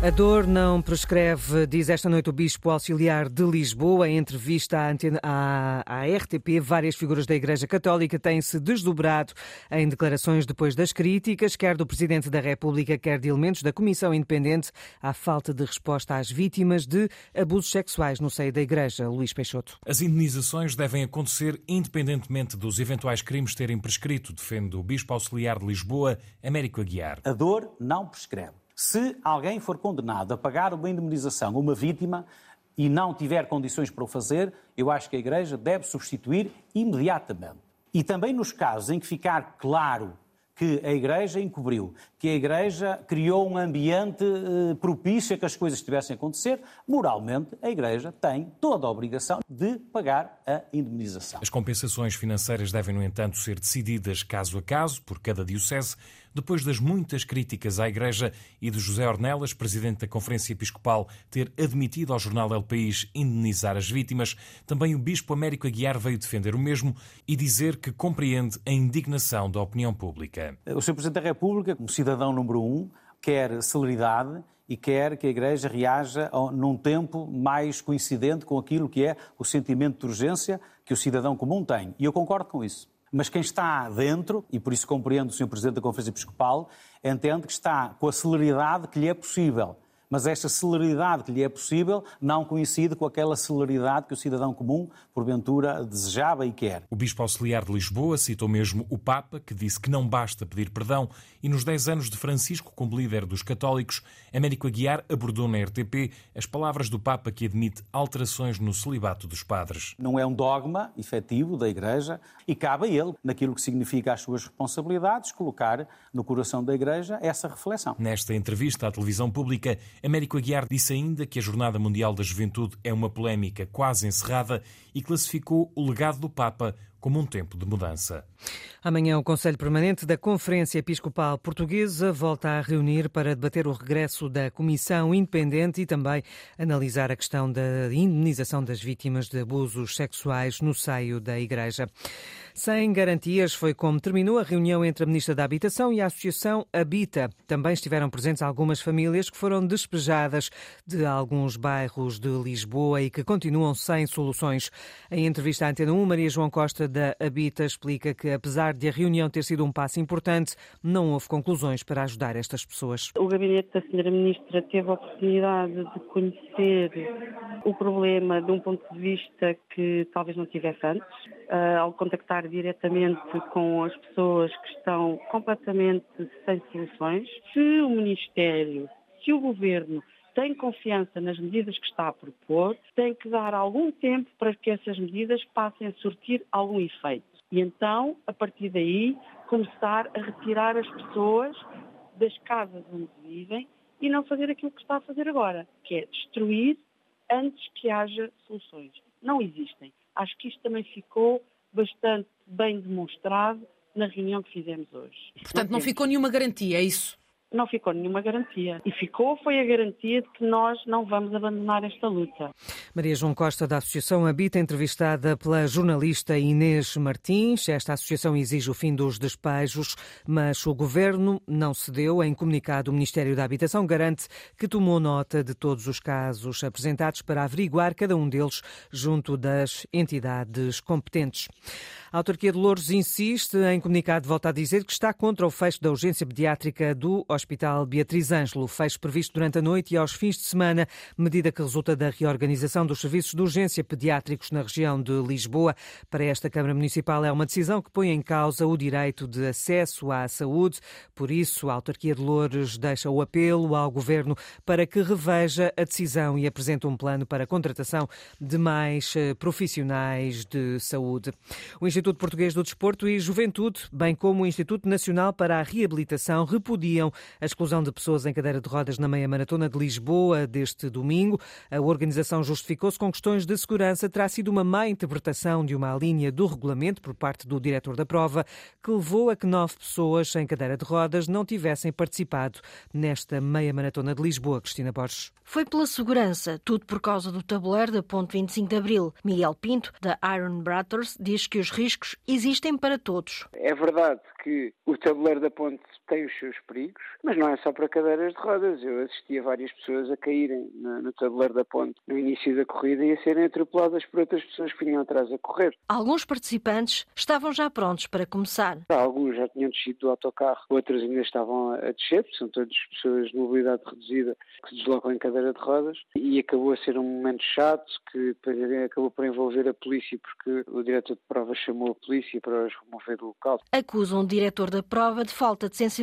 A dor não prescreve, diz esta noite o Bispo Auxiliar de Lisboa. Em entrevista à, antena, à, à RTP, várias figuras da Igreja Católica têm-se desdobrado em declarações depois das críticas, quer do Presidente da República, quer de elementos da Comissão Independente, à falta de resposta às vítimas de abusos sexuais no seio da Igreja. Luís Peixoto. As indenizações devem acontecer independentemente dos eventuais crimes terem prescrito, defende o Bispo Auxiliar de Lisboa, Américo Aguiar. A dor não prescreve. Se alguém for condenado a pagar uma indemnização a uma vítima e não tiver condições para o fazer, eu acho que a Igreja deve substituir imediatamente. E também nos casos em que ficar claro que a Igreja encobriu, que a Igreja criou um ambiente eh, propício a que as coisas estivessem a acontecer, moralmente a Igreja tem toda a obrigação de pagar a indemnização. As compensações financeiras devem, no entanto, ser decididas caso a caso por cada diocese, depois das muitas críticas à Igreja e de José Ornelas, presidente da Conferência Episcopal, ter admitido ao jornal El País indenizar as vítimas, também o Bispo Américo Aguiar veio defender o mesmo e dizer que compreende a indignação da opinião pública. O Sr. Presidente da República, como cidadão número um, quer celeridade e quer que a Igreja reaja num tempo mais coincidente com aquilo que é o sentimento de urgência que o cidadão comum tem. E eu concordo com isso. Mas quem está dentro, e por isso compreendo o Sr. Presidente da Conferência Episcopal, entende que está com a celeridade que lhe é possível mas esta celeridade que lhe é possível não coincide com aquela celeridade que o cidadão comum, porventura, desejava e quer. O Bispo Auxiliar de Lisboa citou mesmo o Papa, que disse que não basta pedir perdão, e nos 10 anos de Francisco como líder dos católicos, Américo Aguiar abordou na RTP as palavras do Papa que admite alterações no celibato dos padres. Não é um dogma efetivo da Igreja e cabe a ele, naquilo que significa as suas responsabilidades, colocar no coração da Igreja essa reflexão. Nesta entrevista à televisão pública, Américo Aguiar disse ainda que a Jornada Mundial da Juventude é uma polémica quase encerrada e classificou o legado do Papa como um tempo de mudança. Amanhã, o Conselho Permanente da Conferência Episcopal Portuguesa volta a reunir para debater o regresso da Comissão Independente e também analisar a questão da indenização das vítimas de abusos sexuais no seio da Igreja. Sem garantias foi como terminou a reunião entre a Ministra da Habitação e a Associação Habita. Também estiveram presentes algumas famílias que foram despejadas de alguns bairros de Lisboa e que continuam sem soluções. Em entrevista à Antena 1, Maria João Costa da Habita explica que, apesar de a reunião ter sido um passo importante, não houve conclusões para ajudar estas pessoas. O gabinete da Sra. Ministra teve a oportunidade de conhecer o problema de um ponto de vista que talvez não tivesse antes, uh, ao contactar diretamente com as pessoas que estão completamente sem soluções. Se o Ministério, se o Governo tem confiança nas medidas que está a propor, tem que dar algum tempo para que essas medidas passem a surtir algum efeito. E então, a partir daí, começar a retirar as pessoas das casas onde vivem e não fazer aquilo que está a fazer agora, que é destruir antes que haja soluções. Não existem. Acho que isto também ficou bastante bem demonstrado na reunião que fizemos hoje. Portanto, não ficou nenhuma garantia, é isso? Não ficou nenhuma garantia. E ficou foi a garantia de que nós não vamos abandonar esta luta. Maria João Costa, da Associação Habita, entrevistada pela jornalista Inês Martins. Esta associação exige o fim dos despejos, mas o governo não cedeu. Em comunicado, o Ministério da Habitação garante que tomou nota de todos os casos apresentados para averiguar cada um deles junto das entidades competentes. A autarquia de Louros insiste em comunicado, volta a dizer que está contra o fecho da urgência pediátrica do Hospital Beatriz Ângelo, fecho previsto durante a noite e aos fins de semana, medida que resulta da reorganização dos serviços de urgência pediátricos na região de Lisboa. Para esta Câmara Municipal é uma decisão que põe em causa o direito de acesso à saúde. Por isso, a autarquia de Louros deixa o apelo ao Governo para que reveja a decisão e apresente um plano para a contratação de mais eh, profissionais de saúde. O Instituto Português do Desporto e Juventude, bem como o Instituto Nacional para a Reabilitação, repudiam a exclusão de pessoas em cadeira de rodas na meia maratona de Lisboa deste domingo. A organização justificou-se com questões de segurança. Terá sido uma má interpretação de uma linha do regulamento por parte do diretor da prova, que levou a que nove pessoas em cadeira de rodas não tivessem participado nesta meia maratona de Lisboa. Cristina Borges. Foi pela segurança, tudo por causa do tabuleiro da Ponte 25 de Abril. Miguel Pinto, da Iron Brothers, diz que os riscos riscos existem para todos. É verdade que o tabuleiro da ponte tem os seus perigos, mas não é só para cadeiras de rodas. Eu assisti a várias pessoas a caírem no, no tabuleiro da ponte no início da corrida e a serem atropeladas por outras pessoas que vinham atrás a correr. Alguns participantes estavam já prontos para começar. Alguns já tinham descido do autocarro, outros ainda estavam a descer, são todas pessoas de mobilidade reduzida que se deslocam em cadeira de rodas e acabou a ser um momento chato que acabou por envolver a polícia porque o diretor de prova chamou a polícia para os remover do local. Acusam o diretor da prova de falta de sensibilidade.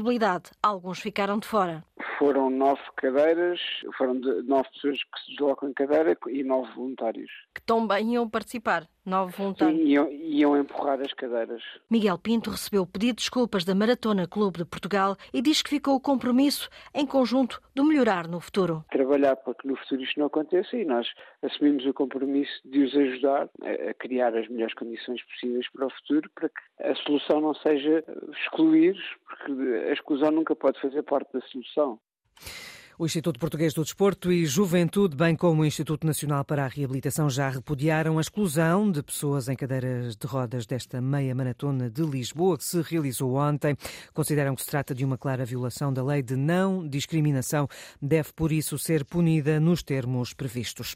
Alguns ficaram de fora. Foram nove cadeiras, foram nove pessoas que se deslocam em cadeira e nove voluntários. Que também iam participar. Nove voluntários. Sim, iam, iam empurrar as cadeiras. Miguel Pinto recebeu pedido de desculpas da Maratona Clube de Portugal e diz que ficou o compromisso, em conjunto, de melhorar no futuro. Trabalhar para que no futuro isto não aconteça e nós assumimos o compromisso de os ajudar a, a criar as melhores condições possíveis para o futuro, para que a solução não seja excluir, porque a exclusão nunca pode fazer parte da solução. O Instituto Português do Desporto e Juventude, bem como o Instituto Nacional para a Reabilitação, já repudiaram a exclusão de pessoas em cadeiras de rodas desta meia maratona de Lisboa, que se realizou ontem. Consideram que se trata de uma clara violação da lei de não discriminação, deve por isso ser punida nos termos previstos.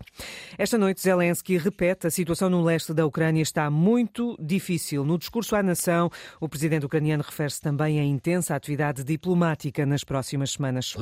Esta noite, Zelensky repete a situação no leste da Ucrânia está muito difícil. No discurso à nação, o presidente ucraniano refere-se também à intensa atividade diplomática nas próximas semanas.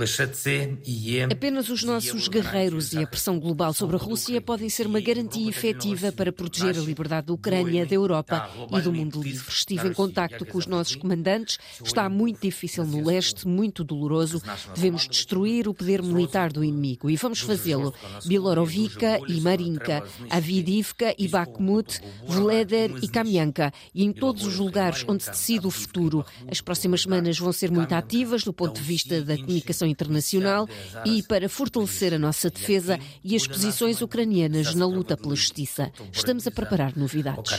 Apenas os nossos guerreiros e a pressão global sobre a Rússia podem ser uma garantia efetiva para proteger a liberdade da Ucrânia, da Europa e do mundo livre. Estive em contacto com os nossos comandantes. Está muito difícil no leste, muito doloroso. Devemos destruir o poder militar do inimigo e vamos fazê-lo. Bilorovica e Marinka, Avidivka e Bakhmut, Vleder e Kamianka e em todos os lugares onde se decide o futuro. As próximas semanas vão ser muito ativas do ponto de vista da comunicação internacional e para fortalecer a nossa defesa e as posições ucranianas na luta pela justiça. Estamos a preparar novidades.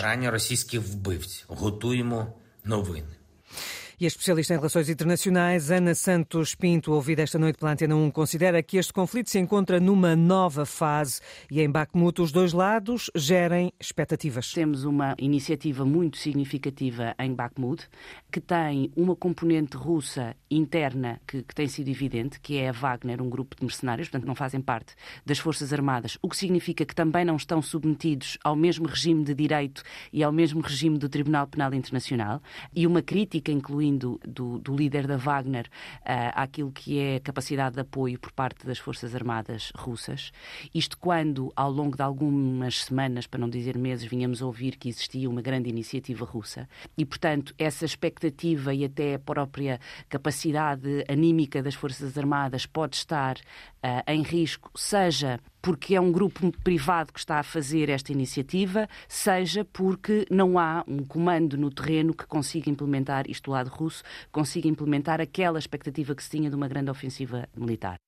E a especialista em relações internacionais, Ana Santos Pinto, ouvida esta noite pela Antena 1, considera que este conflito se encontra numa nova fase e em Bakhmut os dois lados gerem expectativas. Temos uma iniciativa muito significativa em Bakhmut, que tem uma componente russa interna que, que tem sido evidente, que é a Wagner, um grupo de mercenários, portanto não fazem parte das Forças Armadas, o que significa que também não estão submetidos ao mesmo regime de direito e ao mesmo regime do Tribunal Penal Internacional, e uma crítica, incluindo do, do, líder da Wagner uh, àquilo que é capacidade de apoio por parte das Forças Armadas russas. Isto quando, ao longo de algumas semanas, para não dizer meses, vinhamos ouvir que existia uma grande iniciativa russa. E, portanto, essa expectativa e até a própria capacidade anímica das Forças Armadas pode estar uh, em risco, seja porque é um grupo privado que está a fazer esta iniciativa, seja porque não há um comando no terreno que consiga implementar, isto do lado russo, consiga implementar aquela expectativa que se tinha de uma grande ofensiva militar.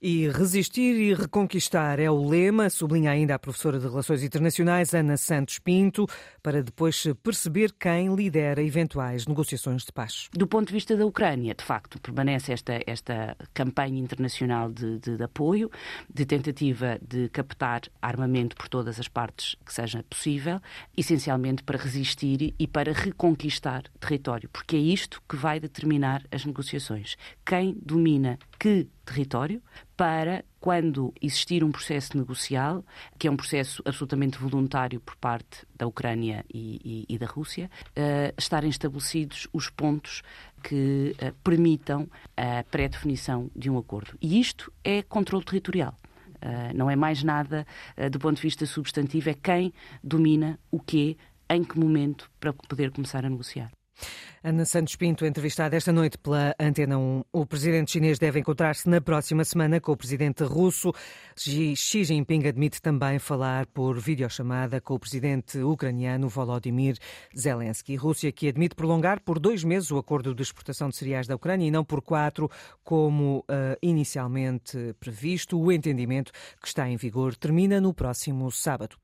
E resistir e reconquistar é o lema, sublinha ainda a professora de Relações Internacionais, Ana Santos Pinto, para depois perceber quem lidera eventuais negociações de paz. Do ponto de vista da Ucrânia, de facto, permanece esta, esta campanha internacional de, de, de apoio, de tentativa de captar armamento por todas as partes que seja possível, essencialmente para resistir e para reconquistar território, porque é isto que vai determinar as negociações. Quem domina que território para quando existir um processo negocial, que é um processo absolutamente voluntário por parte da Ucrânia e, e, e da Rússia, uh, estarem estabelecidos os pontos que uh, permitam a pré-definição de um acordo. E isto é controle territorial. Uh, não é mais nada do ponto de vista substantivo, é quem domina o quê, em que momento, para poder começar a negociar. Ana Santos Pinto, entrevistada esta noite pela Antena 1. O presidente chinês deve encontrar-se na próxima semana com o presidente russo. Xi Jinping admite também falar por videochamada com o presidente ucraniano Volodymyr Zelensky. Rússia que admite prolongar por dois meses o acordo de exportação de cereais da Ucrânia e não por quatro, como uh, inicialmente previsto. O entendimento que está em vigor termina no próximo sábado.